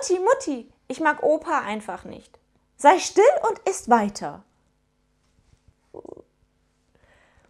Mutti, Mutti, ich mag Opa einfach nicht. Sei still und isst weiter.